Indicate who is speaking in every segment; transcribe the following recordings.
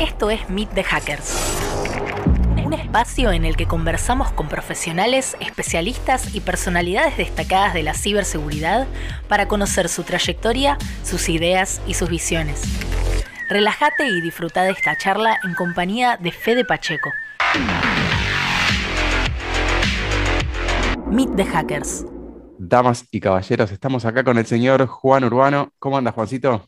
Speaker 1: Esto es Meet the Hackers. Un espacio en el que conversamos con profesionales, especialistas y personalidades destacadas de la ciberseguridad para conocer su trayectoria, sus ideas y sus visiones. Relájate y disfruta de esta charla en compañía de Fede Pacheco. Meet the Hackers.
Speaker 2: Damas y caballeros, estamos acá con el señor Juan Urbano. ¿Cómo anda, Juancito?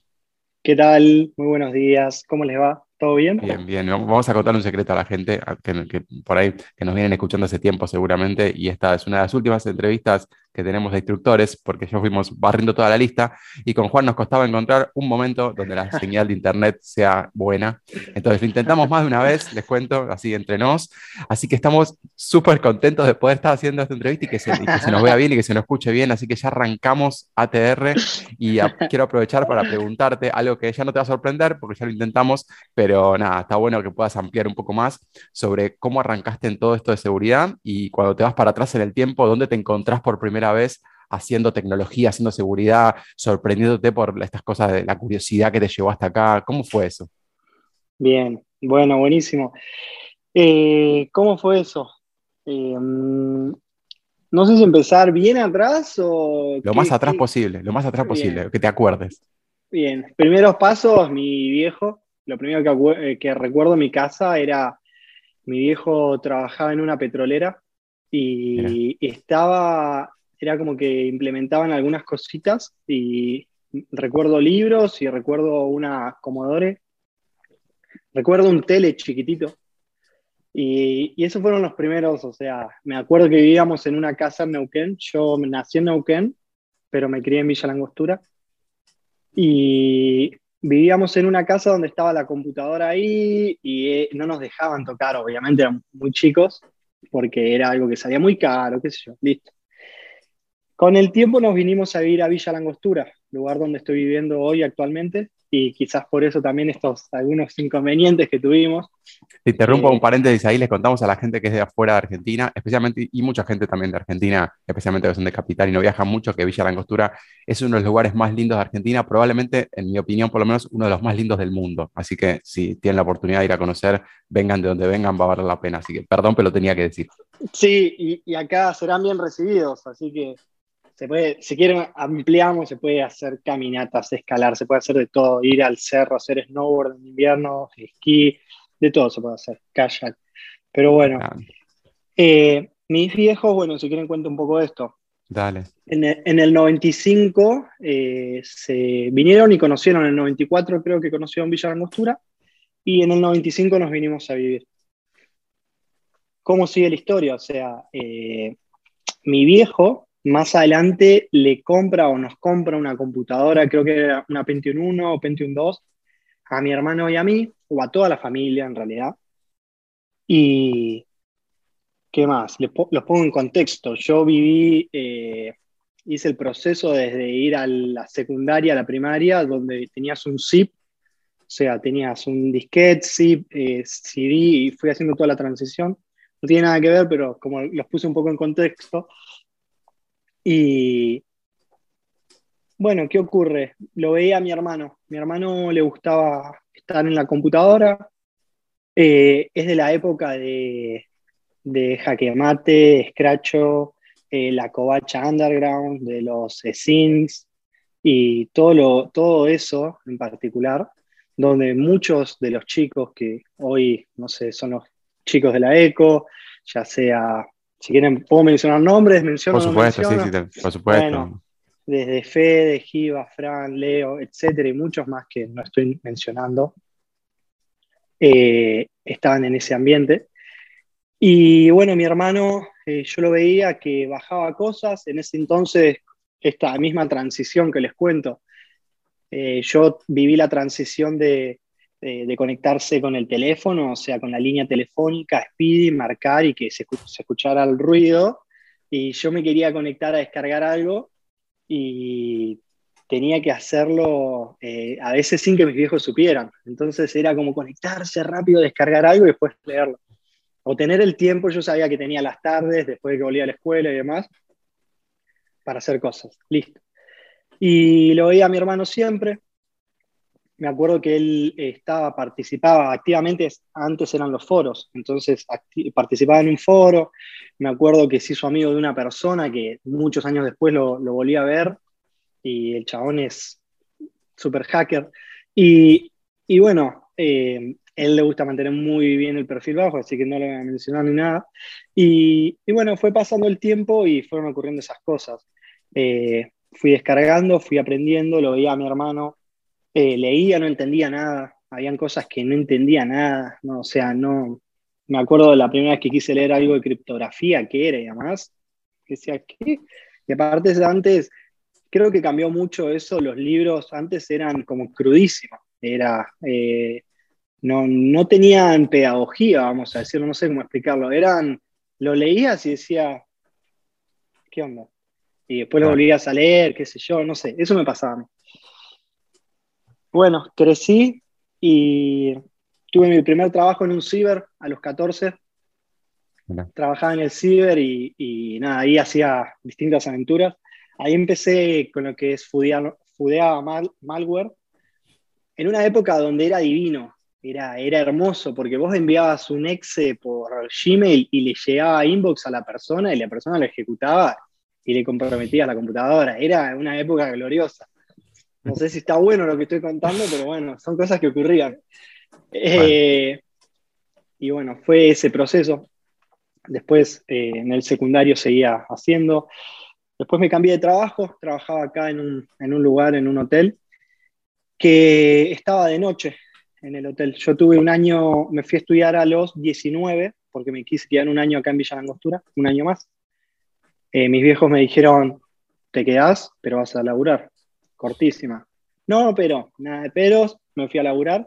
Speaker 3: ¿Qué tal? Muy buenos días. ¿Cómo les va? ¿Todo bien?
Speaker 2: Bien, bien. Vamos a contar un secreto a la gente que, por ahí que nos vienen escuchando hace tiempo seguramente y esta es una de las últimas entrevistas que tenemos de instructores porque ya fuimos barriendo toda la lista y con Juan nos costaba encontrar un momento donde la señal de internet sea buena. Entonces lo intentamos más de una vez, les cuento, así entre nos. Así que estamos súper contentos de poder estar haciendo esta entrevista y que, se, nos vea bien y que se nos escuche bien. Así que ya arrancamos ATR y quiero aprovechar para preguntarte algo que ya no te va a sorprender porque ya lo intentamos, pero nada, está bueno que puedas ampliar un poco más sobre cómo arrancaste en todo esto de seguridad y cuando te vas para atrás en el tiempo, dónde te encontrás por primera vez haciendo tecnología, haciendo seguridad, sorprendiéndote por estas cosas de la curiosidad que te llevó hasta acá. ¿Cómo fue eso?
Speaker 3: Bien, bueno, buenísimo. Eh, ¿Cómo fue eso? Eh, mm, no sé si empezar bien atrás o...
Speaker 2: Lo más atrás posible, lo más atrás posible, que te acuerdes.
Speaker 3: Bien, primeros pasos, mi viejo, lo primero que, eh, que recuerdo en mi casa era, mi viejo trabajaba en una petrolera y estaba era como que implementaban algunas cositas y recuerdo libros y recuerdo una Commodore, recuerdo un tele chiquitito. Y, y, esos fueron los primeros, o sea, me acuerdo que vivíamos en una casa en Neuquén, yo nací en Neuquén, pero me crié en Villa Langostura. Y vivíamos en una casa donde estaba la computadora ahí y eh, no nos dejaban tocar, obviamente eran muy chicos, porque era algo que salía muy caro, qué sé yo, listo. Con el tiempo nos vinimos a vivir a Villa Langostura, lugar donde estoy viviendo hoy actualmente, y quizás por eso también estos algunos inconvenientes que tuvimos.
Speaker 2: Te interrumpo eh, un paréntesis ahí, les contamos a la gente que es de afuera de Argentina, especialmente, y mucha gente también de Argentina, especialmente que son de capital y no viajan mucho, que Villa Langostura es uno de los lugares más lindos de Argentina, probablemente, en mi opinión, por lo menos uno de los más lindos del mundo. Así que si tienen la oportunidad de ir a conocer, vengan de donde vengan, va a valer la pena. Así que perdón, pero lo tenía que decir.
Speaker 3: Sí, y, y acá serán bien recibidos, así que se puede, si quieren ampliamos, se puede hacer caminatas, escalar, se puede hacer de todo, ir al cerro, hacer snowboard en invierno, esquí, de todo se puede hacer, kayak. Pero bueno, eh, mis viejos, bueno, si quieren cuento un poco de esto.
Speaker 2: Dale.
Speaker 3: En el, 95 eh, se vinieron y conocieron, en el 94 creo que conocieron Villa Angostura, y en el 95 nos vinimos a vivir. ¿Cómo sigue la historia? O sea, eh, mi viejo más adelante le compra o nos compra una computadora, creo que era una Pentium 1 o Pentium 2, a mi hermano y a mí, o a toda la familia en realidad. Y, ¿qué más? los pongo en contexto. Yo viví, eh, hice el proceso desde ir a la secundaria a la primaria, donde tenías un zip, o sea, tenías un disquete, zip, eh, CD, y fui haciendo toda la transición. No tiene nada que ver, pero como los puse un poco en contexto, y bueno, ¿qué ocurre? Lo veía a mi hermano. Mi hermano le gustaba estar en la computadora. Eh, es de la época de, de Jaque Mate, Scratcho, eh, la Covacha Underground, de los Scenes y todo, lo, todo eso en particular, donde muchos de los chicos que hoy, no sé, son los chicos de la ECO, ya sea si quieren, puedo mencionar nombres, menciono.
Speaker 2: Por supuesto, sí, sí, por supuesto. Bueno,
Speaker 3: desde Fede, Giva, Fran, Leo, etcétera, y muchos más que no estoy mencionando, eh, estaban en ese ambiente. Y bueno, mi hermano, eh, yo lo veía que bajaba cosas, en ese entonces, esta misma transición que les cuento, eh, yo viví la transición de de, conectarse con el teléfono, o sea, con la línea telefónica, Speedy, marcar y que se, escuchara el ruido. Y yo me quería conectar a descargar algo y tenía que hacerlo eh, a veces sin que mis viejos supieran. Entonces era como conectarse rápido, descargar algo y después leerlo. O tener el tiempo, yo sabía que tenía las tardes, después de que volvía a la escuela y demás, para hacer cosas. Listo. Y lo veía a mi hermano siempre, me acuerdo que él estaba, participaba activamente, antes eran los foros, entonces participaba en un foro, me acuerdo que se hizo amigo de una persona que muchos años después lo, lo volví a ver y el chabón es super hacker. Y, y bueno, eh, él le gusta mantener muy bien el perfil bajo, así que no le voy a mencionar ni nada. Y, y bueno, fue pasando el tiempo y fueron ocurriendo esas cosas. Eh, fui descargando, fui aprendiendo, lo veía a mi hermano, eh, leía, no entendía nada, habían cosas que no entendía nada, no, o sea, no, me acuerdo de la primera vez que quise leer algo de criptografía, ¿qué era y además, que decía, ¿qué? Y aparte antes, creo que cambió mucho eso, los libros antes eran como crudísimos, era, eh, no, no tenían pedagogía, vamos a decirlo, no sé cómo explicarlo, eran, lo leías y decía, ¿qué onda? Y después lo volvías a leer, qué sé yo, no sé, eso me pasaba. Bueno, crecí y tuve mi primer trabajo en un ciber a los 14. Trabajaba en el ciber y, nada, ahí hacía distintas aventuras. Ahí empecé con lo que es Fudea, Malware, en una época donde era divino, era, era hermoso, porque vos enviabas un exe por Gmail y le llegaba inbox a la persona y la persona lo ejecutaba y le comprometía a la computadora. Era una época gloriosa. No sé si está bueno lo que estoy contando, pero bueno, son cosas que ocurrían. Eh, y bueno, fue ese proceso. Después eh, en el secundario seguía haciendo. Después me cambié de trabajo, trabajaba acá en un, en un lugar, en un hotel, que estaba de noche en el hotel. Yo tuve un año, me fui a estudiar a los 19, porque me quise quedar un año acá en Villa Langostura, un año más. Eh, mis viejos me dijeron, te quedás, pero vas a laburar cortísima. No, pero, nada de peros, me fui a laburar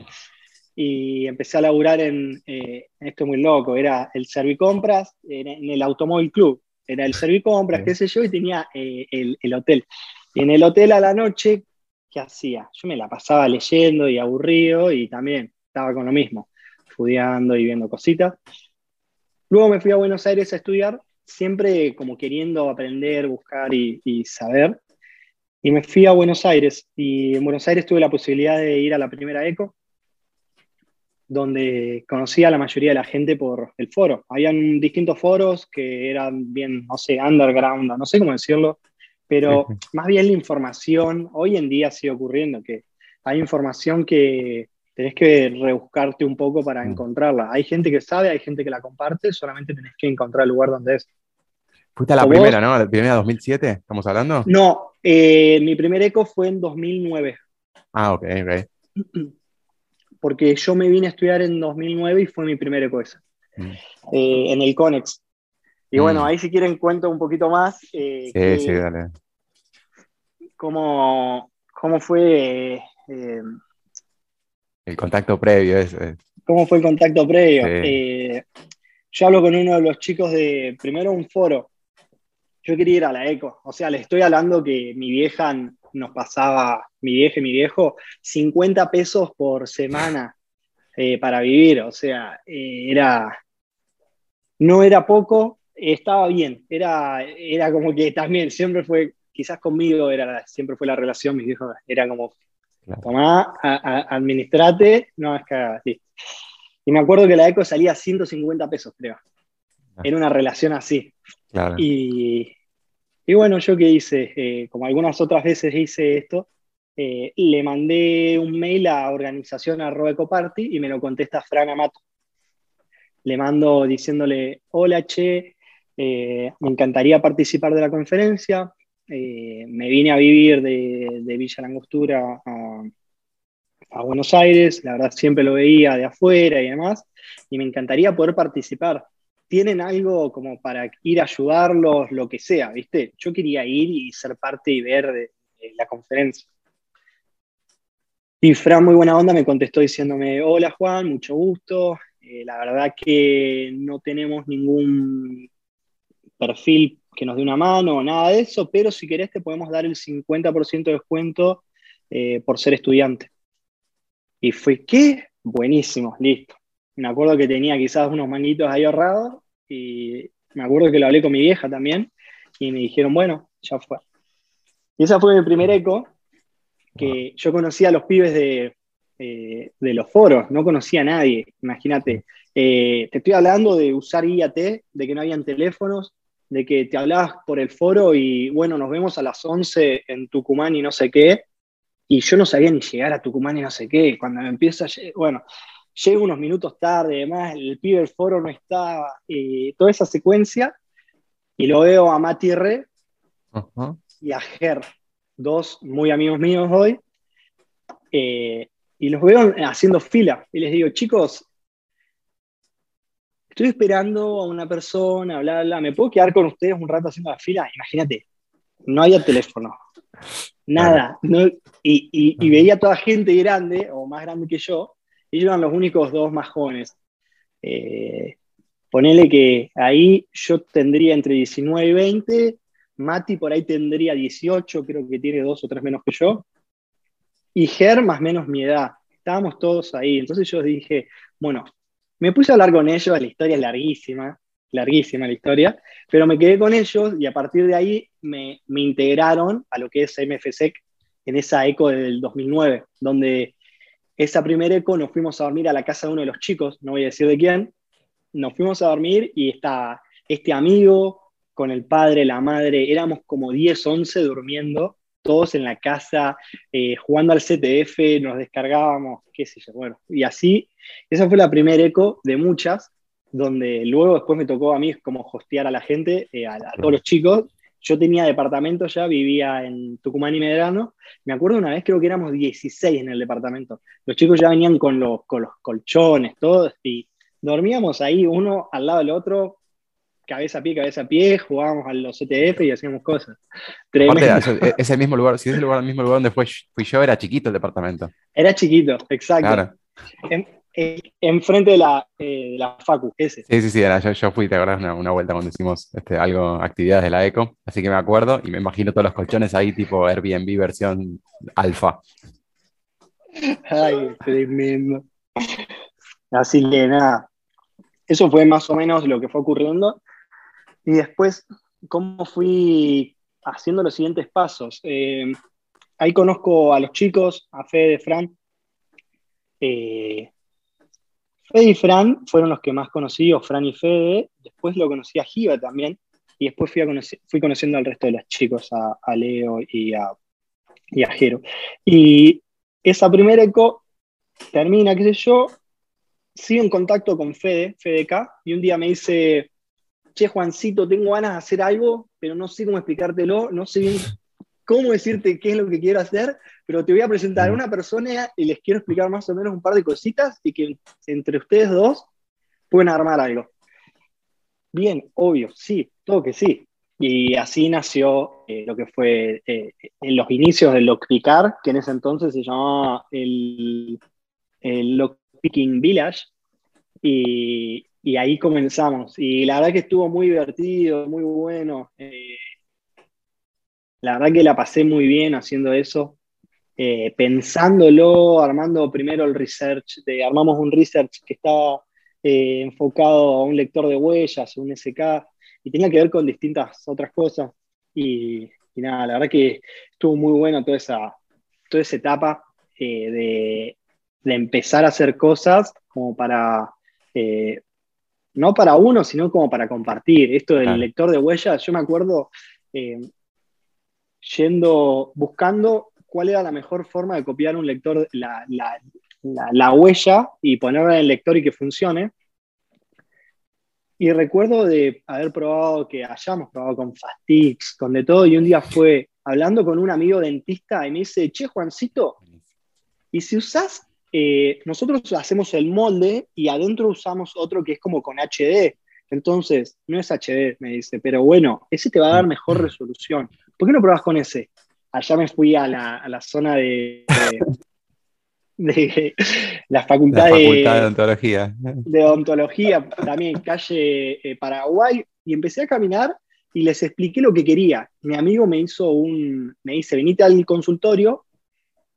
Speaker 3: y empecé a laburar en, eh, esto muy loco, era el Servicompras en, en el Automóvil Club, era el Servicompras, qué sé yo, y tenía eh, el, hotel. Y en el hotel a la noche, ¿qué hacía? Yo me la pasaba leyendo y aburrido y también estaba con lo mismo, estudiando y viendo cositas. Luego me fui a Buenos Aires a estudiar, siempre como queriendo aprender, buscar y, y saber. Y me fui a Buenos Aires y en Buenos Aires tuve la posibilidad de ir a la primera ECO, donde conocí a la mayoría de la gente por el foro. Habían distintos foros que eran bien, no sé, underground, no sé cómo decirlo, pero más bien la información, hoy en día sigue ocurriendo que hay información que tenés que rebuscarte un poco para mm. encontrarla. Hay gente que sabe, hay gente que la comparte, solamente tenés que encontrar el lugar donde es.
Speaker 2: Fuiste a la primera, ¿no? ¿La primera 2007? ¿Estamos hablando?
Speaker 3: No, eh, mi primer eco fue en 2009.
Speaker 2: Ah, ok, ok.
Speaker 3: Porque yo me vine a estudiar en 2009 y fue mi primer eco ese, mm. eh, en el Conex. Y bueno, mm. ahí si quieren cuento un poquito más.
Speaker 2: Eh, sí, sí, dale.
Speaker 3: Cómo, cómo fue...
Speaker 2: el contacto previo. Ese.
Speaker 3: ¿Cómo fue el contacto previo? yo hablo con uno de los chicos de, primero un foro, yo quería ir a la eco. O sea, le estoy hablando que mi vieja nos pasaba, mi vieja y mi viejo, 50 pesos por semana eh, para vivir. O sea, eh, era, no era poco, estaba bien. Era, era como que también siempre fue, quizás conmigo era, siempre fue la relación, mis viejos, era como, tomá, administrate, no es que. Y me acuerdo que la eco salía 150 pesos, creo. Era una relación así. Y, y, bueno, yo que hice, eh, como algunas otras veces hice esto, eh, le mandé un mail a organización arroba ecoparty y me lo contesta Fran Amato. Le mando diciéndole, hola che, eh, me encantaría participar de la conferencia, me vine a vivir de, de Villa Langostura a, a Buenos Aires, la verdad siempre lo veía de afuera y demás, y me encantaría poder participar tienen algo como para ir a ayudarlos, lo que sea, ¿viste? Yo quería ir y ser parte y ver de, la conferencia. Y Fran, muy buena onda, me contestó diciéndome, hola Juan, mucho gusto. Eh, la verdad que no tenemos ningún perfil que nos dé una mano o nada de eso, pero si querés te podemos dar el 50% de descuento eh, por ser estudiante. Y fue, ¿qué? Buenísimo, listo me acuerdo que tenía quizás unos manguitos ahí ahorrados y me acuerdo que lo hablé con mi vieja también y me dijeron, bueno, ya fue. Y esa fue mi primer eco, que yo conocía a los pibes de, eh, de los foros, no conocía a nadie, imagínate. Eh, te estoy hablando de usar IAT, de que no habían teléfonos, de que te hablabas por el foro y bueno, nos vemos a las 11 en Tucumán y no sé qué, y yo no sabía ni llegar a Tucumán y no sé qué, cuando me empieza, bueno, llego unos minutos tarde, además el pibe del foro no estaba, toda esa secuencia, y lo veo a Mati Re y a Ger, dos muy amigos míos hoy, eh, y los veo haciendo fila, y les digo, chicos, estoy esperando a una persona, bla, bla, ¿me puedo quedar con ustedes un rato haciendo la fila? Imagínate, no había teléfono, nada, y, veía toda gente grande, o más grande que yo, ellos eran los únicos dos más. Eh, ponele que ahí yo tendría entre 19 y 20, Mati por ahí tendría 18, creo que tiene dos o tres menos que yo, y Ger más menos mi edad. Estábamos todos ahí. Entonces yo dije, bueno, me puse a hablar con ellos, la historia es larguísima, larguísima la historia, pero me quedé con ellos y a partir de ahí me, me integraron a lo que es MFSEC en esa eco del 2009, donde esa primera eco nos fuimos a dormir a la casa de uno de los chicos, no voy a decir de quién, nos fuimos a dormir y está este amigo con el padre, la madre, éramos como 10, 11 durmiendo, todos en la casa, eh, jugando al CTF, nos descargábamos, qué sé yo, bueno, y así, esa fue la primera eco de muchas, donde luego después me tocó a mí como hostear a la gente, eh, a, todos los chicos, yo tenía departamento ya, vivía en Tucumán y Medrano. Me acuerdo una vez, creo que éramos 16 en el departamento. Los chicos ya venían con los, con los colchones, todos, y dormíamos ahí uno al lado del otro, cabeza a pie, cabeza a pie, jugábamos a los CTF y hacíamos cosas.
Speaker 2: Aparte, ese mismo lugar, si ese lugar, el mismo lugar donde fui, fui yo, era chiquito el departamento.
Speaker 3: Era chiquito, exacto. Claro. Enfrente de la, eh, la Facu, ese.
Speaker 2: Sí, sí, sí, era, yo, yo, fui, te acuerdas, una, una, vuelta cuando hicimos este, algo, actividades de la ECO, así que me acuerdo y me imagino todos los colchones ahí, tipo Airbnb versión alfa.
Speaker 3: Ay, tremendo. Así que nada, eso fue más o menos lo que fue ocurriendo. Y después, ¿cómo fui haciendo los siguientes pasos? Eh, ahí conozco a los chicos, a Fede, Fran. Eh, Fede y Fran fueron los que más conocí, o Fran y Fede. Después lo conocí a Giva también. Y después fui, a conociendo al resto de los chicos, a, Leo y a, a Jero. Y esa primera eco termina, qué sé yo, sigo en contacto con Fede, FedeK, y un día me dice, che Juancito, tengo ganas de hacer algo, pero no sé cómo explicártelo, no sé cómo decirte qué es lo que quiero hacer, pero te voy a presentar a una persona y les quiero explicar más o menos un par de cositas y que entre ustedes dos pueden armar algo. Bien, obvio, sí, todo que sí. Y así nació eh, lo que fue eh, en los inicios del Lockpicar, que en ese entonces se llamaba el, el Picking Village, y, ahí comenzamos. Y la verdad que estuvo muy divertido, muy bueno. Eh, la verdad que la pasé muy bien haciendo eso, eh, pensándolo, armando primero el research, de, armamos un research que estaba eh, enfocado a un lector de huellas, un SK, y tenía que ver con distintas otras cosas. Y, nada, la verdad que estuvo muy bueno toda esa, toda esa etapa de, de empezar a hacer cosas como para, eh, no para uno, sino como para compartir. Esto del lector de huellas, yo me acuerdo eh, yendo, buscando cuál era la mejor forma de copiar un lector, la, la, huella y ponerla en el lector y que funcione. Y recuerdo de haber probado, que hayamos probado con Fastix, con de todo, y un día fue hablando con un amigo dentista y me dice, che, Juancito, y si usás eh, nosotros hacemos el molde y adentro usamos otro que es como con HD. Entonces, no es HD, me dice, pero bueno, ese te va a dar mejor resolución. ¿Por qué no probas con ese? Allá me fui a la, zona de, de, la facultad,
Speaker 2: de, odontología.
Speaker 3: De odontología, también calle eh, Paraguay, y empecé a caminar y les expliqué lo que quería. Mi amigo me hizo un, me dice, venite al consultorio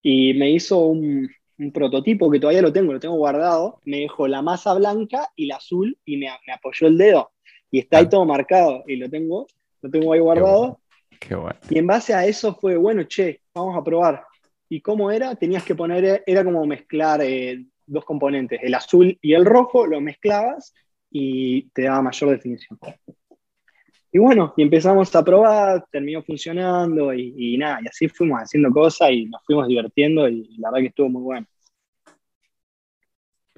Speaker 3: y me hizo un, un prototipo que todavía lo tengo, lo tengo guardado, me dejó la masa blanca y la azul y me, apoyó el dedo. Y está ahí ah. todo marcado y lo tengo, lo tengo ahí guardado.
Speaker 2: Qué bueno.
Speaker 3: Y en base a eso fue, bueno, che, vamos a probar. ¿Y cómo era? Tenías que poner, era como mezclar eh, dos componentes, el azul y el rojo, lo mezclabas y te daba mayor definición. Y bueno, y empezamos a probar, terminó funcionando y, nada, y así fuimos haciendo cosas y nos fuimos divirtiendo y la verdad que estuvo muy bueno.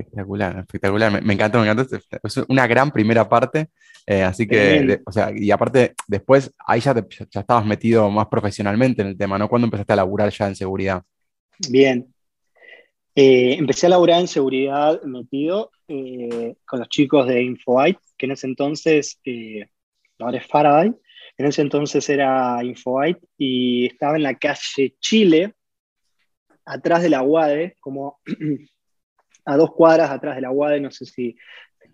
Speaker 2: Espectacular, espectacular. Me, encantó, me encantó. Es una gran primera parte. Eh, así que, o sea, y aparte, después ahí ya, ya estabas metido más profesionalmente en el tema, ¿no? ¿Cuándo empezaste a laburar ya en seguridad?
Speaker 3: Bien. Eh, empecé a laburar en seguridad metido eh, con los chicos de InfoByte, que en ese entonces, ahora es Faraday, en ese entonces era InfoByte y estaba en la calle Chile, atrás de la UADE, como a dos cuadras atrás de la UADE, no sé si,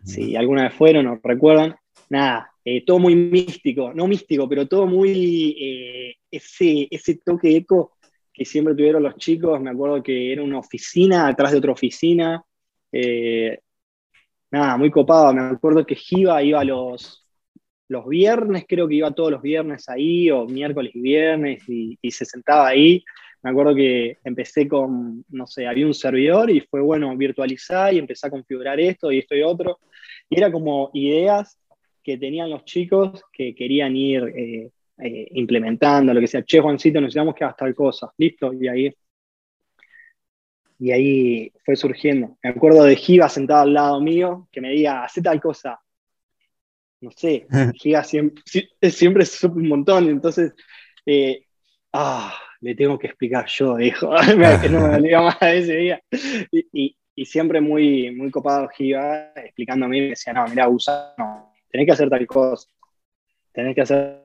Speaker 3: si alguna vez fueron o recuerdan. Nada, eh, todo muy místico, no místico, pero todo muy eh, ese, ese toque eco que siempre tuvieron los chicos. Me acuerdo que era una oficina atrás de otra oficina. Eh, nada, muy copado. Me acuerdo que Giva iba los, los viernes, creo que iba todos los viernes ahí, o miércoles y viernes, y, y se sentaba ahí me acuerdo que empecé con, no sé, había un servidor y fue bueno virtualizar y empecé a configurar esto y esto y otro. Y era como ideas que tenían los chicos que querían ir eh, eh, implementando, lo que sea, che, Juancito, necesitamos que hagas tal cosa, listo, y ahí, y ahí fue surgiendo. Me acuerdo de Giva sentado al lado mío, que me diga, hace tal cosa. No sé, Giva siempre, siempre supo un montón, entonces, eh, ah, le tengo que explicar yo, dijo. Y, siempre muy, muy copado Giva, explicándome, me decía, no, mira, usa, tenés que hacer tal cosa, tenés que hacer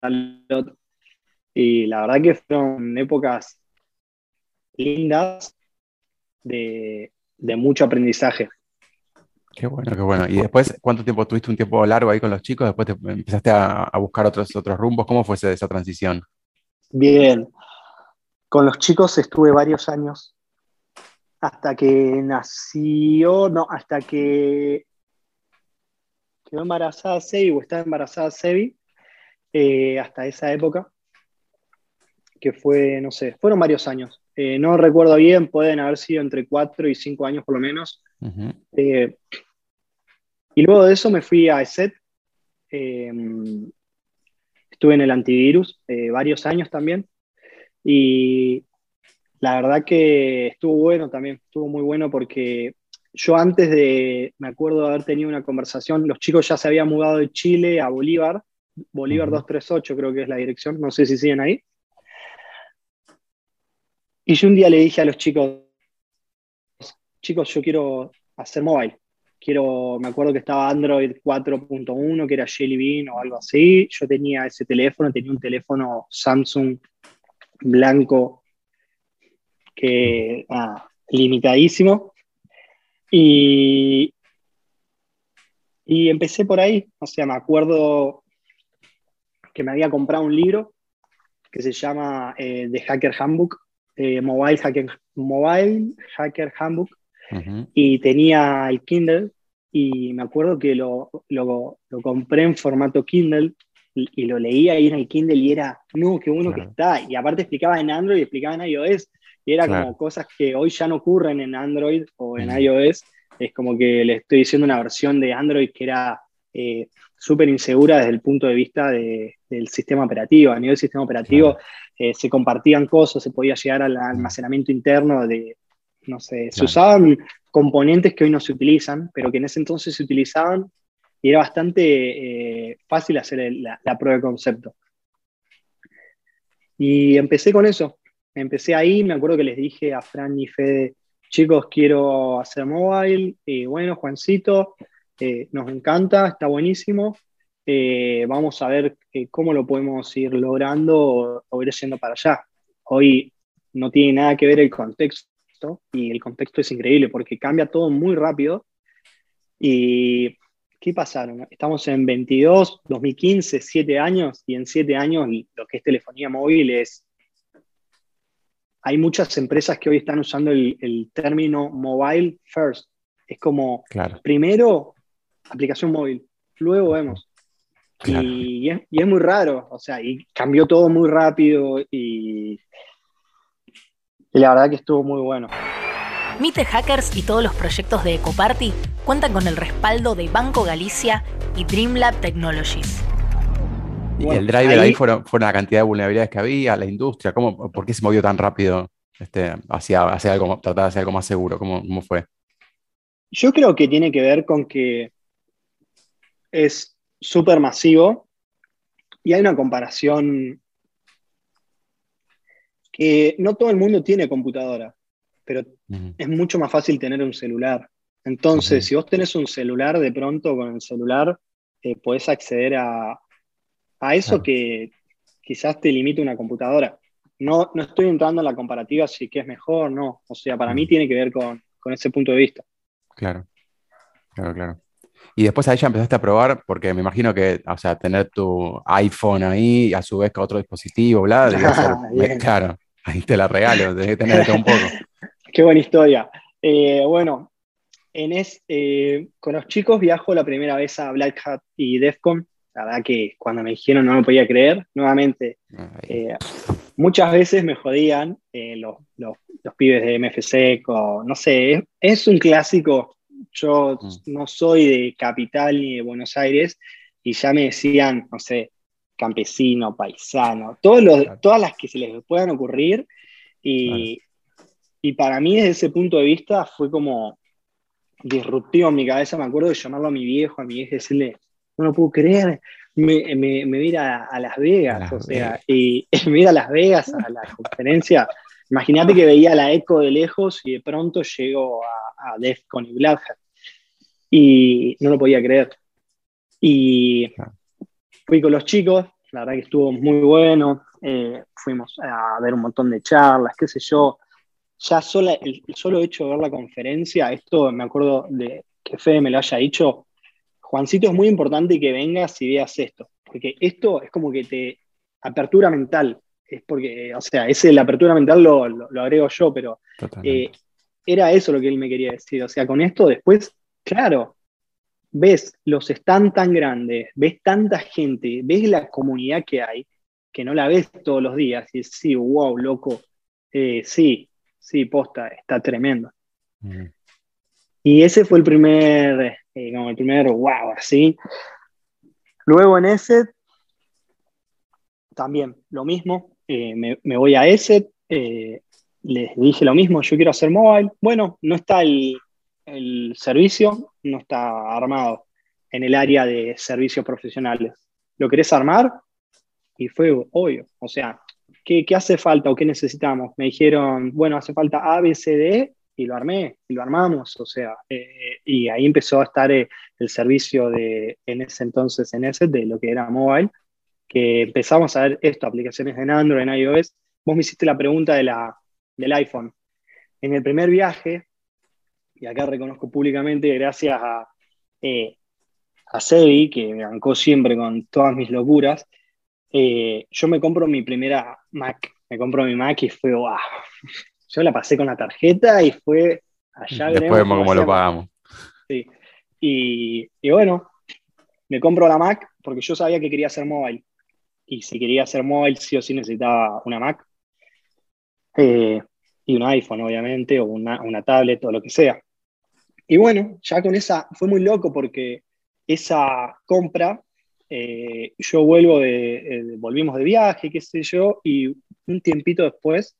Speaker 3: tal otro. Y la verdad que fueron épocas lindas de, de mucho aprendizaje.
Speaker 2: Qué bueno, qué bueno. ¿Y después cuánto tiempo tuviste un tiempo largo ahí con los chicos? Después te empezaste a, a buscar otros, otros rumbos. ¿Cómo fue esa transición?
Speaker 3: Bien, con los chicos estuve varios años, hasta que nació, no, hasta que quedó embarazada Sebi o estaba embarazada Sebi, eh, hasta esa época, que fue, no sé, fueron varios años. Eh, no recuerdo bien, pueden haber sido entre cuatro y cinco años por lo menos. Eh, y luego de eso me fui a ESET. Estuve en el antivirus varios años también. Y la verdad que estuvo bueno también, estuvo muy bueno porque yo antes de, me acuerdo de haber tenido una conversación, los chicos ya se habían mudado de Chile a Bolívar, Bolívar 238 creo que es la dirección, no sé si siguen ahí. Y yo un día le dije a los chicos, chicos, yo quiero hacer mobile. Quiero, me acuerdo que estaba Android 4.1, que era Jelly Bean o algo así. Yo tenía ese teléfono, tenía un teléfono Samsung blanco que limitadísimo. Y, y empecé por ahí, o sea, me acuerdo que me había comprado un libro que se llama eh, The Hacker Handbook, eh, Mobile, Hacker, Mobile Hacker Handbook, y tenía el Kindle, y me acuerdo que lo, lo, lo compré en formato Kindle y, lo leía ahí en el Kindle y era, no, qué bueno que está. Y aparte explicaba en Android y explicaba en iOS. Y era como cosas que hoy ya no ocurren en Android o en iOS. Es como que le estoy diciendo una versión de Android que era eh, súper insegura desde el punto de vista del sistema operativo. A nivel del sistema operativo eh, se compartían cosas, se podía llegar al almacenamiento interno de, no sé, se usaban componentes que hoy no se utilizan, pero que en ese entonces se utilizaban y era bastante eh, fácil hacer la, prueba de concepto. Y empecé con eso. Empecé ahí, me acuerdo que les dije a Fran y Fede, chicos, quiero hacer mobile. Y bueno, Juancito, eh, nos encanta, está buenísimo. Eh, vamos a ver cómo lo podemos ir logrando o, ir yendo para allá. Hoy no tiene nada que ver el contexto y el contexto es increíble porque cambia todo muy rápido y ¿qué pasaron? Estamos en 22, 2015, 7 años, y en 7 años lo que es telefonía móvil es... Hay muchas empresas que hoy están usando el, término mobile first. Es como, primero, aplicación móvil, luego vemos. Y, es, y, es, muy raro, o sea, y cambió todo muy rápido y Y la verdad que estuvo muy bueno.
Speaker 1: Mite Hackers y todos los proyectos de Ecoparty cuentan con el respaldo de Banco Galicia y Dreamlab Technologies.
Speaker 2: Y el driver ahí, fueron, la cantidad de vulnerabilidades que había, la industria, ¿cómo, ¿por qué se movió tan rápido este, hacia, hacia algo, tratar de hacer algo más seguro? ¿Cómo, ¿Cómo fue?
Speaker 3: Yo creo que tiene que ver con que es súper masivo y hay una comparación que no todo el mundo tiene computadora, pero es mucho más fácil tener un celular. Entonces, si vos tenés un celular, de pronto con el celular eh, podés acceder a, eso que quizás te limite una computadora. No, no estoy entrando en la comparativa si que es mejor, no. O sea, para mí tiene que ver con, con ese punto de vista.
Speaker 2: Claro, claro, claro. Y después ahí ya empezaste a probar, porque me imagino que, o sea, tener tu iPhone ahí a su vez con otro dispositivo, bla, claro, ahí te la regalo, tenés que tener un poco.
Speaker 3: Qué buena historia. Eh, bueno, en es, eh, con los chicos viajo la primera vez a Black Hat y Defcon. La verdad que cuando me dijeron no me podía creer, nuevamente, eh, muchas veces me jodían los, los, pibes de MFC, no sé, es un clásico yo mm. no soy de capital ni de Buenos Aires y ya me decían, no sé, campesino, paisano, todos los, todas las que se les puedan ocurrir. Y, para mí desde ese punto de vista fue como disruptivo en mi cabeza. Me acuerdo de llamarlo a mi viejo, a mi vieja y decirle, no lo puedo creer, me, me, me a, Las Vegas, o sea, y me ir a Las Vegas a la conferencia. Imagínate que veía la eco de lejos y de pronto llego a, a Defcon y Black y no lo podía creer. Y fui con los chicos, la verdad que estuvo muy bueno, eh, fuimos a ver un montón de charlas, qué sé yo. Ya sola, el, solo hecho de ver la conferencia, esto me acuerdo de que Fede me lo haya dicho, Juancito, es muy importante que vengas y veas esto, porque esto es como que te apertura mental, es porque, o sea, ese la apertura mental lo, lo, agrego yo, pero eh, era eso lo que él me quería decir, o sea, con esto después Claro, ves los stands tan grandes, ves tanta gente, ves la comunidad que hay, que no la ves todos los días y es, sí, wow, loco, eh, sí, sí, posta, está tremendo. Mm. Y ese fue el primer, eh, como el primer wow, así. Luego en ese, también lo mismo, eh, me, me, voy a ese, les dije lo mismo, yo quiero hacer mobile. Bueno, no está el, el servicio no está armado en el área de servicios profesionales. ¿Lo querés armar? Y fue obvio. O sea, ¿qué, hace falta o qué necesitamos? Me dijeron, bueno, hace falta A, B, C, D, y lo armé, y lo armamos. O sea, eh, y ahí empezó a estar eh, el servicio de, en ese entonces, en ese, de lo que era mobile, que empezamos a ver esto, aplicaciones en Android, en iOS. Vos me hiciste la pregunta de la, del iPhone. En el primer viaje, y acá reconozco públicamente, gracias a, eh, a Sebi, que me bancó siempre con todas mis locuras, eh, yo me compro mi primera Mac. Me compro mi Mac y fue, wow. Yo la pasé con la tarjeta y fue allá.
Speaker 2: Después vemos cómo lo pagamos.
Speaker 3: Sí. Y, y, bueno, me compro la Mac porque yo sabía que quería hacer mobile. Y si quería hacer mobile, sí o sí necesitaba una Mac. Eh, y un iPhone, obviamente, o una, una tablet o lo que sea. Y bueno, ya con esa, fue muy loco porque esa compra, eh, yo vuelvo de, eh, volvimos de viaje, qué sé yo, y un tiempito después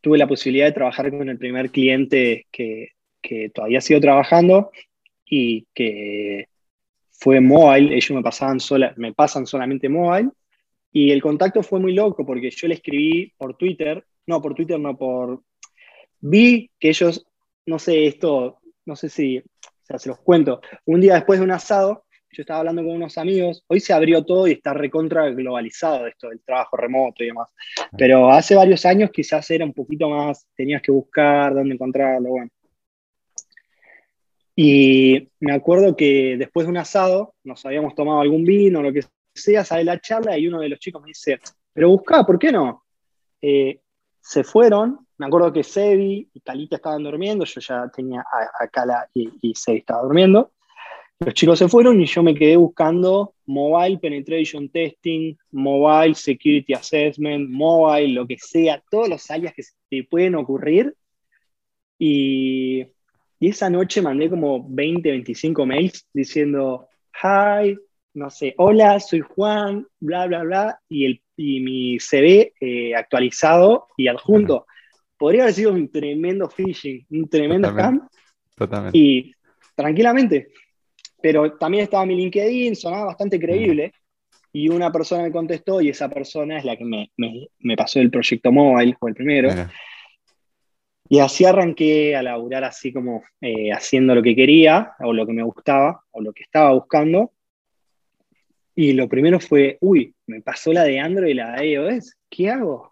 Speaker 3: tuve la posibilidad de trabajar con el primer cliente que, que todavía sigo trabajando y que fue mobile, ellos me, pasaban sola, me pasan solamente mobile, y el contacto fue muy loco porque yo le escribí por Twitter, no, por Twitter, no, por... Vi que ellos, no sé, esto no sé si, o sea, se los cuento. Un día después de un asado, yo estaba hablando con unos amigos, hoy se abrió todo y está recontra globalizado esto del trabajo remoto y demás. Pero hace varios años quizás era un poquito más, tenías que buscar dónde encontrarlo, bueno. Y me acuerdo que después de un asado, nos habíamos tomado algún vino, lo que sea, sale la charla y uno de los chicos me dice, pero buscá, ¿por qué no? Eh, se fueron me acuerdo que Sebi y Calita estaban durmiendo, yo ya tenía a, Cala y, y Sebi estaba durmiendo. Los chicos se fueron y yo me quedé buscando Mobile Penetration Testing, Mobile Security Assessment, Mobile, lo que sea, todos los alias que te pueden ocurrir. Y, y esa noche mandé como 20, 25 mails diciendo, hi, no sé, hola, soy Juan, bla, bla, bla, y, el, y mi CV eh, actualizado y adjunto. Podría haber sido un tremendo phishing, un tremendo
Speaker 2: Totalmente.
Speaker 3: scam,
Speaker 2: Totalmente.
Speaker 3: y tranquilamente. Pero también estaba mi LinkedIn, sonaba bastante creíble, y una persona me contestó, y esa persona es la que me, me- me pasó el proyecto móvil, fue el primero.
Speaker 2: Mira.
Speaker 3: Y así arranqué a laburar así como eh, haciendo lo que quería, o lo que me gustaba, o lo que estaba buscando. Y lo primero fue, uy, me pasó la de Android y la de iOS, ¿qué hago?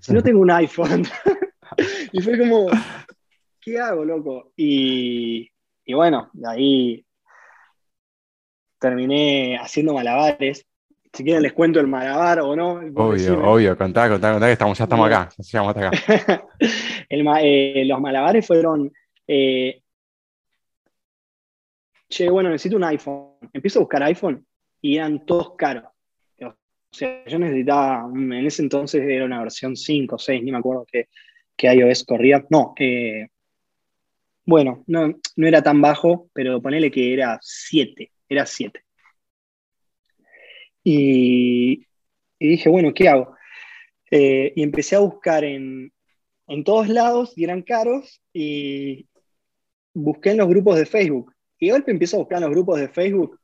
Speaker 3: Si no tengo un iPhone. y fue como, ¿qué hago, loco? Y, y bueno, de ahí terminé haciendo malabares. Si quieren les cuento el malabar o no.
Speaker 2: Obvio, obvio, contá, contá, contá que estamos, ya estamos acá, ya llegamos hasta acá.
Speaker 3: El ma- eh, los malabares fueron, eh, che, bueno, necesito un iPhone. Empiezo a buscar iPhone y eran todos caros. O sea, yo necesitaba, en ese entonces era una versión 5 o 6, ni me acuerdo qué, qué iOS corría. No, eh, bueno, no, no era tan bajo, pero ponele que era 7, era 7. Y, y dije, bueno, ¿qué hago? Eh, y empecé a buscar en, en todos lados y eran caros y busqué en los grupos de Facebook. Y de golpe empiezo a buscar en los grupos de Facebook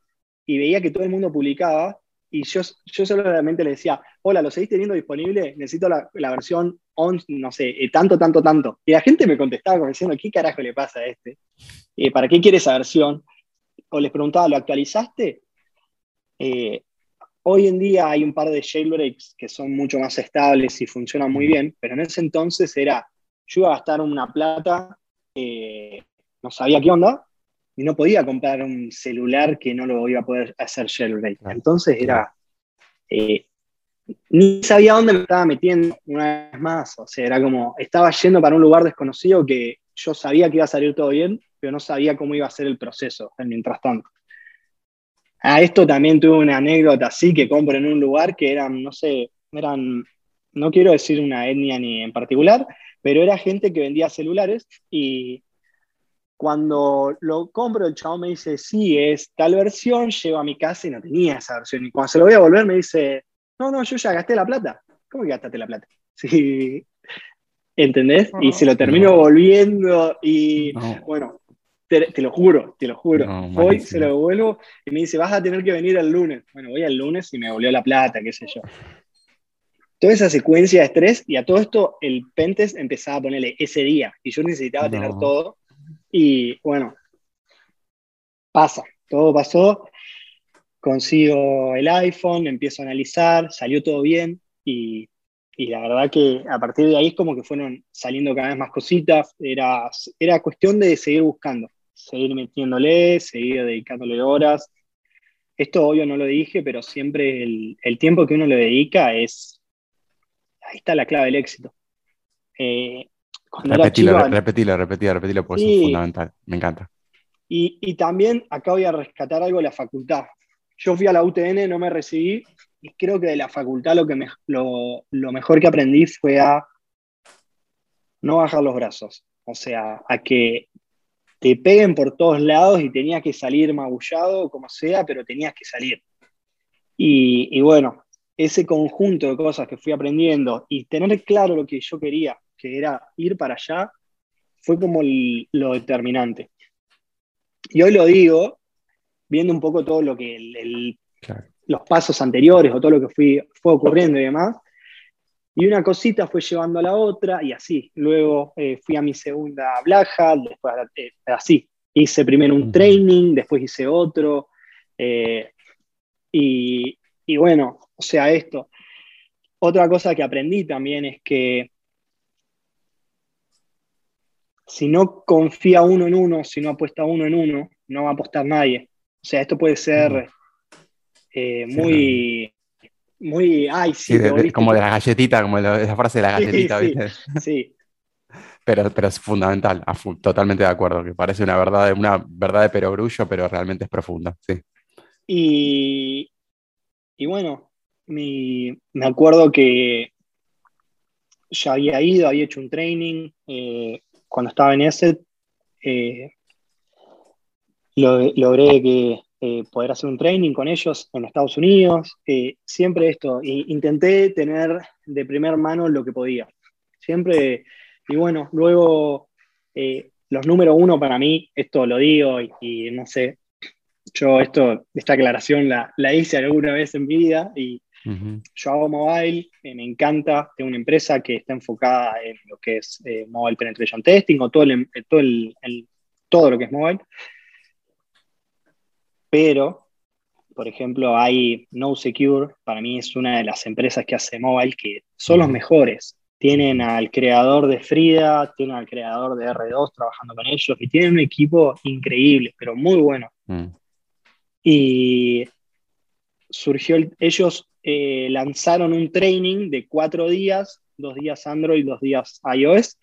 Speaker 3: y veía que todo el mundo publicaba y yo, yo solamente le decía, hola, ¿lo seguís teniendo disponible? Necesito la, la versión on, no sé, eh, tanto, tanto, tanto. Y la gente me contestaba como diciendo, ¿qué carajo le pasa a este? Eh, ¿Para qué quiere esa versión? O les preguntaba, ¿lo actualizaste? Eh, Hoy en día hay un par de jailbreaks que son mucho más estables y funcionan muy bien, pero en ese entonces era, yo iba a gastar una plata, no sabía qué onda, y no podía comprar un celular que no lo iba a poder hacer jailbreak.
Speaker 2: Claro,
Speaker 3: Entonces era, eh, ni sabía dónde me estaba metiendo una vez más, o sea, era como, estaba yendo para un lugar desconocido que yo sabía que iba a salir todo bien, pero no sabía cómo iba a ser el proceso, mientras tanto. A esto también tuve una anécdota así que compro en un lugar que eran, no sé, eran, no quiero decir una etnia ni en particular, pero era gente que vendía celulares y cuando lo compro el chavo me dice, sí, es tal versión, llego a mi casa y no tenía esa versión. Y cuando se lo voy a volver me dice, no, no, yo ya gasté la plata. ¿Cómo que gastaste la plata? Sí. ¿Entendés? Y se lo termino
Speaker 2: No.
Speaker 3: volviendo y
Speaker 2: No.
Speaker 3: bueno, te, te lo juro, te lo juro.
Speaker 2: Malísimo.
Speaker 3: se lo devuelvo y me dice, vas a tener que venir el lunes. Bueno, voy el lunes y me volvió la plata, qué sé yo. Toda esa secuencia de estrés y a todo esto el Pentes empezaba a ponerle ese día y yo necesitaba tener todo. Y bueno, pasa, todo pasó. Consigo el iPhone, empiezo a analizar, salió todo bien y, y la verdad que a partir de ahí es como que fueron saliendo cada vez más cositas. Era, era cuestión de seguir buscando, seguir metiéndole, seguir dedicándole horas. Esto obvio no lo dije, pero siempre el, tiempo que uno le dedica es... Ahí está la clave del éxito. Eh, cuando era
Speaker 2: Repetilo, re- repetilo, repetilo, repetilo, porque eso
Speaker 3: Sí.
Speaker 2: es fundamental. Me encanta.
Speaker 3: Y, y también acá voy a rescatar algo de la facultad. Yo fui a la UTN, no me recibí, y creo que de la facultad lo, que me- lo, lo mejor que aprendí fue a no bajar los brazos. O sea, a que te peguen por todos lados y tenías que salir magullado, como sea, pero tenías que salir. Y, y bueno, ese conjunto de cosas que fui aprendiendo y tener claro lo que yo quería, que era ir para allá, fue como el- lo determinante. Y hoy lo digo, viendo un poco todo lo que el- el-
Speaker 2: Claro.
Speaker 3: los pasos anteriores o todo lo que fui, fue ocurriendo y demás. Y una cosita fue llevando a la otra y así. Luego eh, fui a mi segunda Black Hat, después eh, así. Hice primero un training, después hice otro. eh, y, y bueno, o sea, esto. Otra cosa que aprendí también es que si no confía uno en uno, si no apuesta uno en uno, no va a apostar nadie. O sea, esto puede ser eh,
Speaker 2: Sí,
Speaker 3: muy, muy, ay, sí,
Speaker 2: de- de- como de las galletitas, como la- esa frase de la galletita,
Speaker 3: sí.
Speaker 2: ¿viste?
Speaker 3: sí,
Speaker 2: Pero, pero es fundamental, totalmente de acuerdo, que parece una verdad, una verdad de perogrullo, pero realmente es profunda. Sí.
Speaker 3: Y, y bueno, mi- me acuerdo que ya había ido, había hecho un training. eh, cuando estaba en ESET, eh, lo- logré que, eh, poder hacer un training con ellos en Estados Unidos. eh, siempre esto, i- intenté tener de primer mano lo que podía. Siempre, y bueno, luego eh, los número uno para mí, esto lo digo y, y no sé, yo esto, esta aclaración la, la hice alguna vez en mi vida y Yo hago mobile, eh, me encanta, tengo una empresa que está enfocada en lo que es eh, mobile penetration testing o todo, el, em, todo, el- el- todo lo que es mobile. Pero, por ejemplo, hay No Secure, para mí es una de las empresas que hace mobile que son los mejores. Tienen al creador de Frida, tienen al creador de R2 trabajando con ellos y tienen un equipo increíble, pero muy bueno.
Speaker 2: Mm.
Speaker 3: Y surgió, el- ellos eh, lanzaron un training de cuatro días, dos días Android, dos días iOS,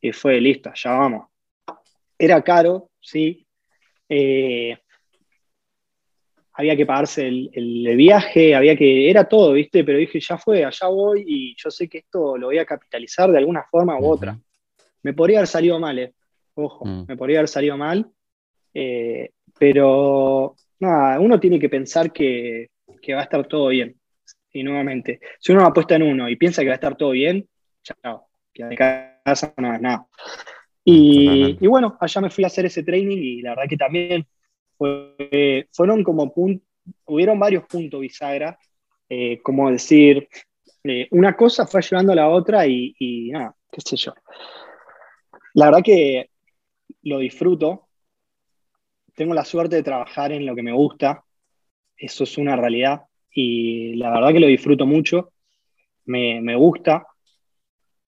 Speaker 3: y fue listo, ya vamos. Era caro, sí. Eh, había que pagarse el, el viaje, había que, era todo, ¿viste? Pero dije, ya fue, allá voy y yo sé que esto lo voy a capitalizar de alguna forma u otra. Me podría haber salido mal, eh. Ojo,
Speaker 2: Mm.
Speaker 3: me podría haber salido mal. eh, pero nada, uno tiene que pensar que, que va a estar todo bien. Y nuevamente, si uno apuesta en uno y piensa que va a estar todo bien, chao, que de casa no es nada. Y, bueno, allá me fui a hacer ese training y la verdad que también fue- fueron como puntos, hubieron varios puntos bisagra, eh, como decir, eh, una cosa fue ayudando a la otra y, y nada, qué sé yo. La verdad que lo disfruto, tengo la suerte de trabajar en lo que me gusta, eso es una realidad y la verdad que lo disfruto mucho, me, me gusta.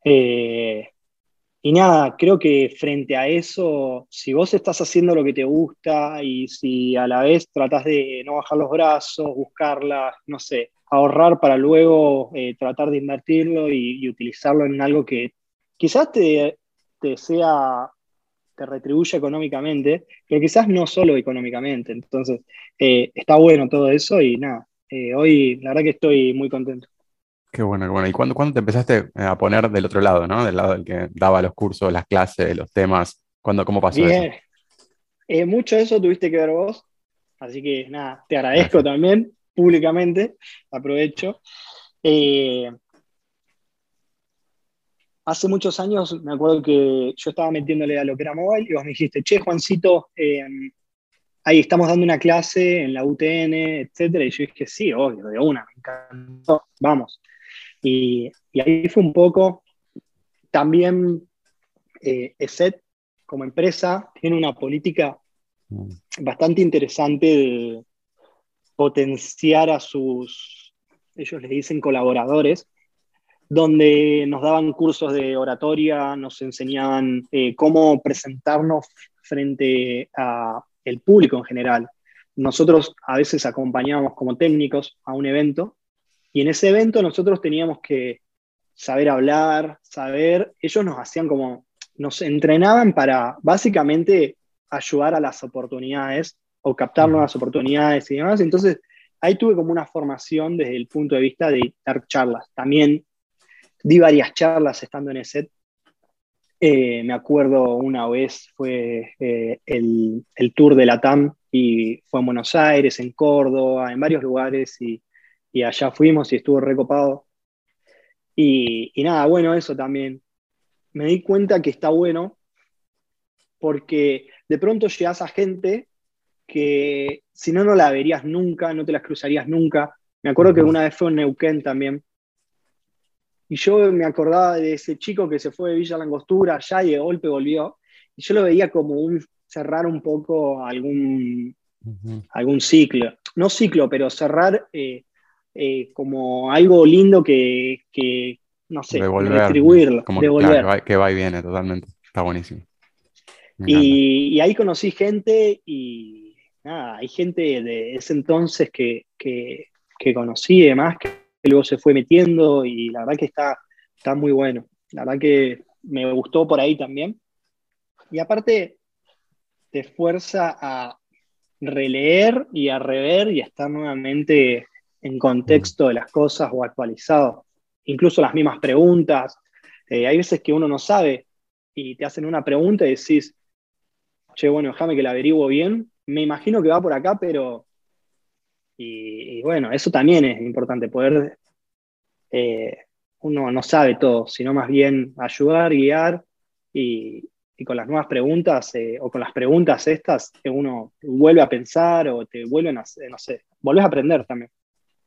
Speaker 3: Eh, y nada, creo que frente a eso, si vos estás haciendo lo que te gusta y si a la vez tratás de no bajar los brazos, buscarla, no sé, ahorrar para luego eh, tratar de invertirlo y, utilizarlo en algo que quizás te, te sea, te retribuya económicamente, pero quizás no solo económicamente. Entonces, eh, está bueno todo eso y nada, eh, hoy la verdad que estoy muy contento.
Speaker 2: Qué bueno, qué bueno. ¿Y cuándo, cuándo te empezaste a poner del otro lado, ¿no? Del lado del que daba los cursos, las clases, los temas. ¿Cuándo, ¿Cómo pasó eso?
Speaker 3: Bien. Eh, mucho de eso tuviste que ver vos, así que nada, te agradezco
Speaker 2: Gracias.
Speaker 3: también públicamente, aprovecho. Eh, hace muchos años me acuerdo que yo estaba metiéndole a lo que era mobile y vos me dijiste, che, Juancito, eh, ahí estamos dando una clase en la UTN, etcétera, y yo dije, sí, obvio, de una, me encantó, vamos. Y, y ahí fue un poco, también eh, ESET como empresa tiene una política
Speaker 2: Mm.
Speaker 3: bastante interesante de potenciar a sus, ellos les dicen colaboradores, donde nos daban cursos de oratoria, nos enseñaban eh, cómo presentarnos frente a el público en general. Nosotros a veces acompañábamos como técnicos a un evento y en ese evento nosotros teníamos que saber hablar, saber, ellos nos hacían como, nos entrenaban para básicamente ayudar a las oportunidades o captar nuevas oportunidades y demás. Entonces, ahí tuve como una formación desde el punto de vista de dar charlas. También di varias charlas estando en ESET. Eh, me acuerdo una vez fue eh, el, el tour de la TAM y fue en Buenos Aires, en Córdoba, en varios lugares y, y allá fuimos y estuvo recopado. Y, y nada, bueno, eso también. Me di cuenta que está bueno porque de pronto llegas a gente que si no, no la verías nunca, no te las cruzarías nunca. Me acuerdo que una vez fue en Neuquén también. Y yo me acordaba de ese chico que se fue de Villa Langostura allá y de golpe volvió. Y yo lo veía como un cerrar un poco algún, algún ciclo. No ciclo, pero cerrar eh, eh, como algo lindo que, que, no sé,
Speaker 2: Devolver.
Speaker 3: retribuirlo,
Speaker 2: Como
Speaker 3: devolver.
Speaker 2: que va, que va y viene totalmente. Está buenísimo.
Speaker 3: Y, y ahí conocí gente y nada, hay gente de ese entonces que, que, que conocí y demás, que luego se fue metiendo y la verdad que está, está muy bueno. La verdad que me gustó por ahí también. Y aparte, te fuerza a releer y a rever y a estar nuevamente en contexto de las cosas o actualizado. Incluso las mismas preguntas. Eh, hay veces que uno no sabe y te hacen una pregunta y decís, che, bueno, déjame que la averiguo bien. Me imagino que va por acá, pero... Y, bueno, eso también es importante, poder... Eh, uno no sabe todo, sino más bien ayudar, guiar y, con las nuevas preguntas eh, o con las preguntas estas, que uno vuelve a pensar o te vuelven a, no sé, vuelves a aprender también.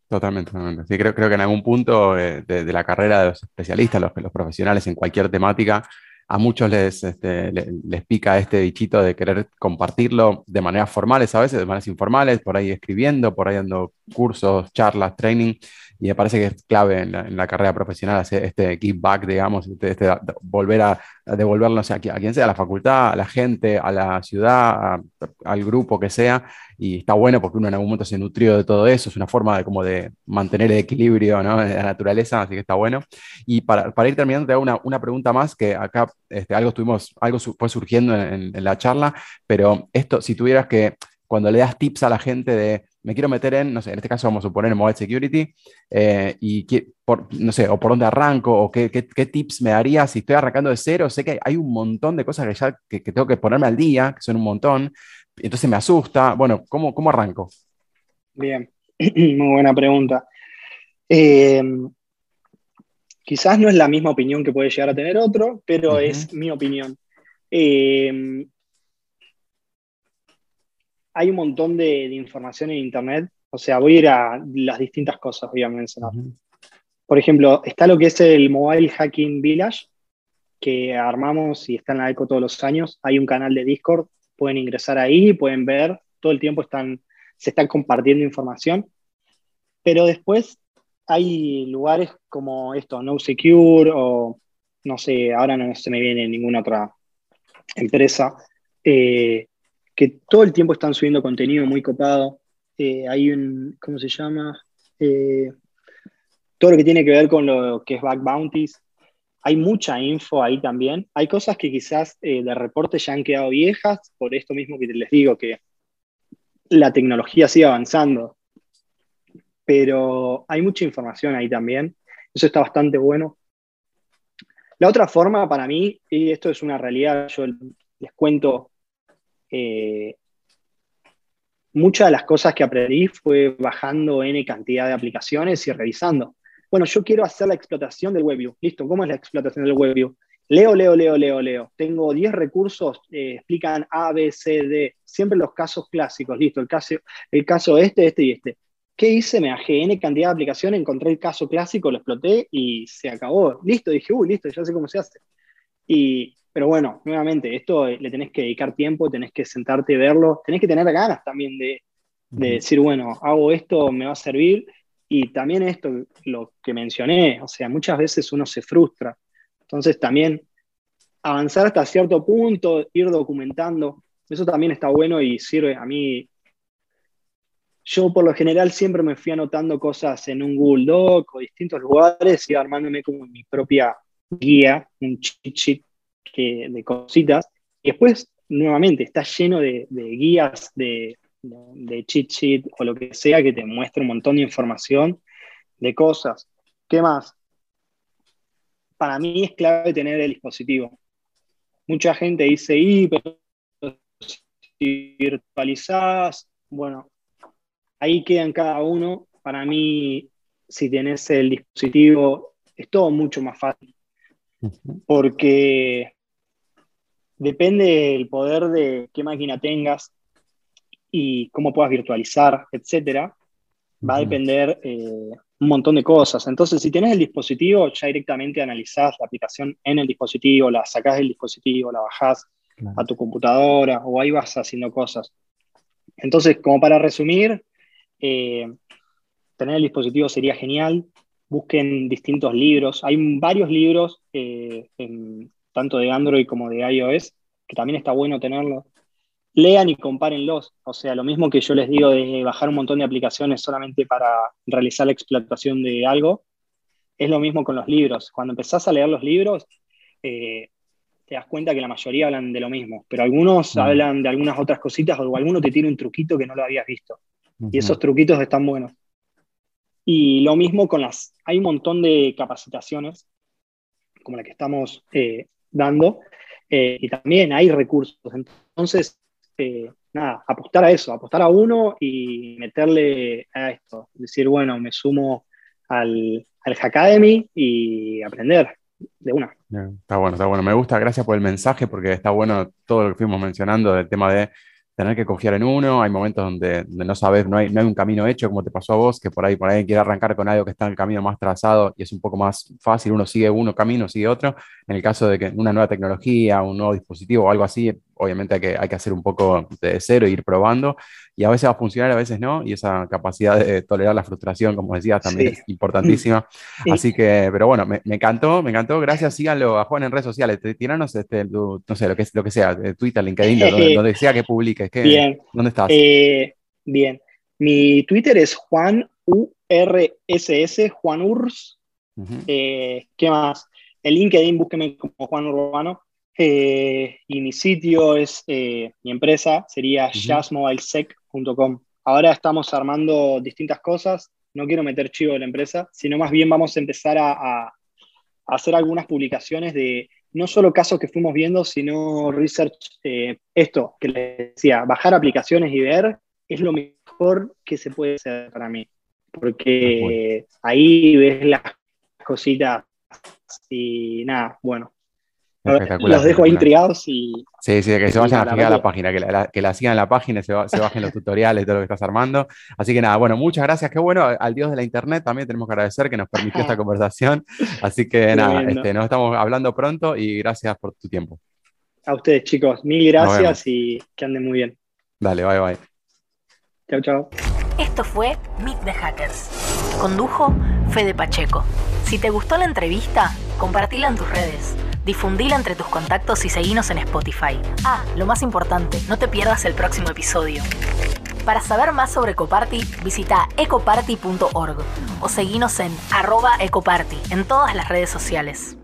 Speaker 2: Totalmente, totalmente. Sí, creo, creo que en algún punto eh, de, la carrera de los especialistas, los, los profesionales en cualquier temática, a muchos les, este, les, pica este bichito de querer compartirlo de maneras formales a veces, de maneras informales, por ahí escribiendo, por ahí dando cursos, charlas, training, y me parece que es clave en la, carrera profesional hacer este give back, digamos, este, este volver a, devolverlo a, quien sea, a la facultad, a la gente, a la ciudad, al grupo que sea, y está bueno porque uno en algún momento se nutrió de todo eso, es una forma de como de mantener el equilibrio ¿no? de la naturaleza, así que está bueno. Y para, para ir terminando, te hago una, una pregunta más, que acá este, algo, estuvimos, algo fue surgiendo en, en la charla, pero esto, si tuvieras que, cuando le das tips a la gente de me quiero meter en, no sé, en este caso vamos a suponer en Mobile Security, eh, y por, no sé, o por dónde arranco, o qué, tips me darías si estoy arrancando de cero. Sé que hay un montón de cosas que ya que, tengo que ponerme al día, que son un montón, entonces me asusta. Bueno, ¿cómo, cómo arranco?
Speaker 3: Bien, muy buena pregunta. Eh, quizás no es la misma opinión que puede llegar a tener otro, pero es mi opinión. Eh, hay un montón de, información en Internet. O sea, voy a ir a las distintas cosas, voy a mencionar. Por ejemplo, está lo que es el Mobile Hacking Village, que armamos y está en la ECO todos los años. Hay un canal de Discord, pueden ingresar ahí, pueden ver, todo el tiempo están, se están compartiendo información. Pero después hay lugares como esto, No Secure o no sé, ahora no se me viene ninguna otra empresa, eh, que todo el tiempo están subiendo contenido muy copado. Eh, hay un, ¿cómo se llama? Eh, todo lo que tiene que ver con lo que es back bounties. Hay mucha info ahí también. Hay cosas que quizás eh, de reporte ya han quedado viejas, por esto mismo que les digo, que la tecnología sigue avanzando. Pero hay mucha información ahí también. Eso está bastante bueno. La otra forma para mí, y esto es una realidad, yo les cuento eh, muchas de las cosas que aprendí fue bajando N cantidad de aplicaciones y revisando. Bueno, yo quiero hacer la explotación del WebView. Listo, ¿cómo es la explotación del WebView? Leo, leo, leo, leo, leo. Tengo 10 recursos, eh, explican A, B, C, D. Siempre los casos clásicos. Listo, el caso, el caso este, este y este. ¿Qué hice? Me bajé N cantidad de aplicaciones, encontré el caso clásico, lo exploté y se acabó. Listo, dije, uy, listo, ya sé cómo se hace. Y pero bueno, nuevamente, esto le tenés que dedicar tiempo, tenés que sentarte y verlo, tenés que tener ganas también de, decir, bueno, hago esto, me va a servir. Y también esto, lo que mencioné, o sea, muchas veces uno se frustra. Entonces también avanzar hasta cierto punto, ir documentando, eso también está bueno y sirve a mí. Yo por lo general siempre me fui anotando cosas en un Google Doc o distintos lugares y armándome como mi propia guía, un cheat sheet de cositas. Y después, nuevamente, está lleno de, guías, de, de, cheat sheet o lo que sea que te muestre un montón de información de cosas. ¿Qué más? Para mí es clave tener el dispositivo. Mucha gente dice, y, pero si virtualizás, bueno, ahí quedan cada uno. Para mí, si tenés el dispositivo, es todo mucho más fácil. Porque depende del poder de qué máquina tengas y cómo puedas virtualizar, etcétera, va a depender eh, un montón de cosas. Entonces, si tienes el dispositivo, ya directamente analizás la aplicación en el dispositivo, la sacás del dispositivo, la bajás a tu computadora o ahí vas haciendo cosas. Entonces, como para resumir, eh, tener el dispositivo sería genial. Busquen distintos libros. Hay varios libros eh, en, tanto de Android como de iOS, que también está bueno tenerlo. Lean y compárenlos. O sea, lo mismo que yo les digo de bajar un montón de aplicaciones solamente para realizar la explotación de algo, es lo mismo con los libros. Cuando empezás a leer los libros, eh, te das cuenta que la mayoría hablan de lo mismo, pero algunos hablan de algunas otras cositas o alguno te tiene un truquito que no lo habías visto. Y esos truquitos están buenos. Y lo mismo con las... Hay un montón de capacitaciones como la que estamos eh, dando, eh, y también hay recursos. Entonces, nada, apostar a eso, apostar a uno y meterle a esto. Decir, bueno, me sumo al, al Hackademy y aprender de una.
Speaker 2: Está bueno, está bueno. Me gusta, gracias por el mensaje, porque está bueno todo lo que fuimos mencionando del tema de tener que confiar en uno, hay momentos donde, no sabes, no hay, no hay, un camino hecho como te pasó a vos, que por ahí, por ahí quiere arrancar con algo que está en el camino más trazado y es un poco más fácil, uno sigue uno camino, sigue otro. En el caso de que una nueva tecnología, un nuevo dispositivo o algo así, obviamente hay que, hay que hacer un poco de cero e ir probando y a veces va a funcionar, a veces no, y esa capacidad de tolerar la frustración, como decías, también es importantísima. Así que, pero bueno, me, encantó, me encantó, gracias, síganlo a Juan en redes sociales, tiranos este, no sé, lo que, lo que sea, Twitter, LinkedIn, donde, sea que publiques. Que,
Speaker 3: bien.
Speaker 2: ¿Dónde estás?
Speaker 3: Eh, bien, mi Twitter es Juan URSS, Juan Urs. Eh, ¿Qué más? El LinkedIn, búsqueme como Juan Urbano. Eh, y mi sitio es, mi empresa sería jazzmobilesec.com. Ahora estamos armando distintas cosas. No quiero meter chivo de la empresa, sino más bien vamos a empezar a, hacer algunas publicaciones de no solo casos que fuimos viendo, sino research. esto que les decía, bajar aplicaciones y ver es lo mejor que se puede hacer para mí. Porque ahí ves las cositas y nada, bueno, los dejo ahí intrigados y.
Speaker 2: Sí, sí, que se vayan a fijar a la página, que la, que la sigan en la página, se, se bajen los tutoriales, todo lo que estás armando. Así que nada, bueno, muchas gracias. Qué bueno, al Dios de la Internet también tenemos que agradecer que nos permitió esta conversación. Así que nada, este, nos estamos hablando pronto y gracias por tu tiempo.
Speaker 3: A ustedes, chicos, mil gracias y que anden muy bien.
Speaker 2: Dale, bye, bye.
Speaker 3: Chao, chao.
Speaker 1: Esto fue Meet the Hackers. Condujo Fede Pacheco. Si te gustó la entrevista, compartila en tus redes difundila entre tus contactos y seguinos en Spotify. Ah, lo más importante, no te pierdas el próximo episodio. Para saber más sobre Ecoparty, visita ecoparty.org o seguinos en arroba ecoparty en todas las redes sociales.